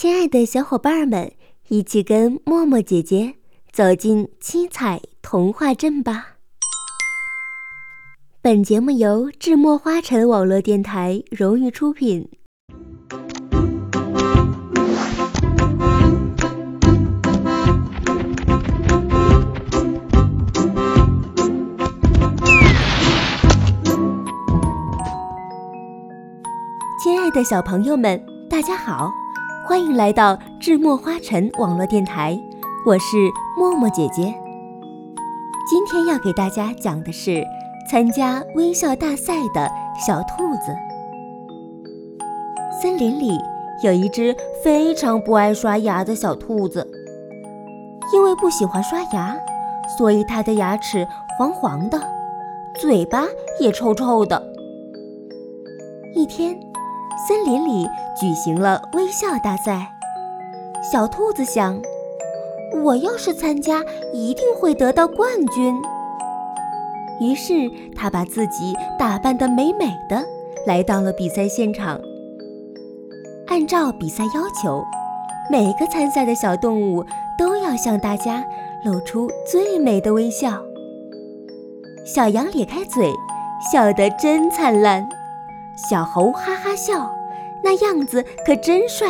亲爱的小伙伴们，一起跟默默姐姐走进七彩童话镇吧！本节目由智墨花城网络电台荣誉出品。亲爱的小朋友们，大家好，欢迎来到智墨花城网络电台，我是默默姐姐。今天要给大家讲的是参加微笑大赛的小兔子。森林里有一只非常不爱刷牙的小兔子，因为不喜欢刷牙，所以它的牙齿黄黄的，嘴巴也臭臭的。一天。森林里举行了微笑大赛，小兔子想：我要是参加，一定会得到冠军。于是，它把自己打扮得美美的，来到了比赛现场。按照比赛要求，每个参赛的小动物都要向大家露出最美的微笑。小羊咧开嘴，笑得真灿烂。小猴哈哈笑，那样子可真帅。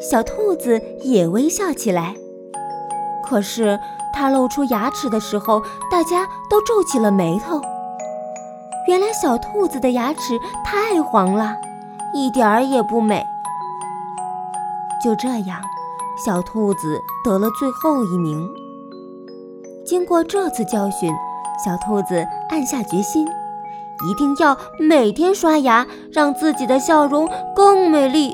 小兔子也微笑起来，可是它露出牙齿的时候，大家都皱起了眉头。原来小兔子的牙齿太黄了，一点儿也不美。就这样，小兔子得了最后一名。经过这次教训，小兔子暗下决心。一定要每天刷牙，让自己的笑容更美丽、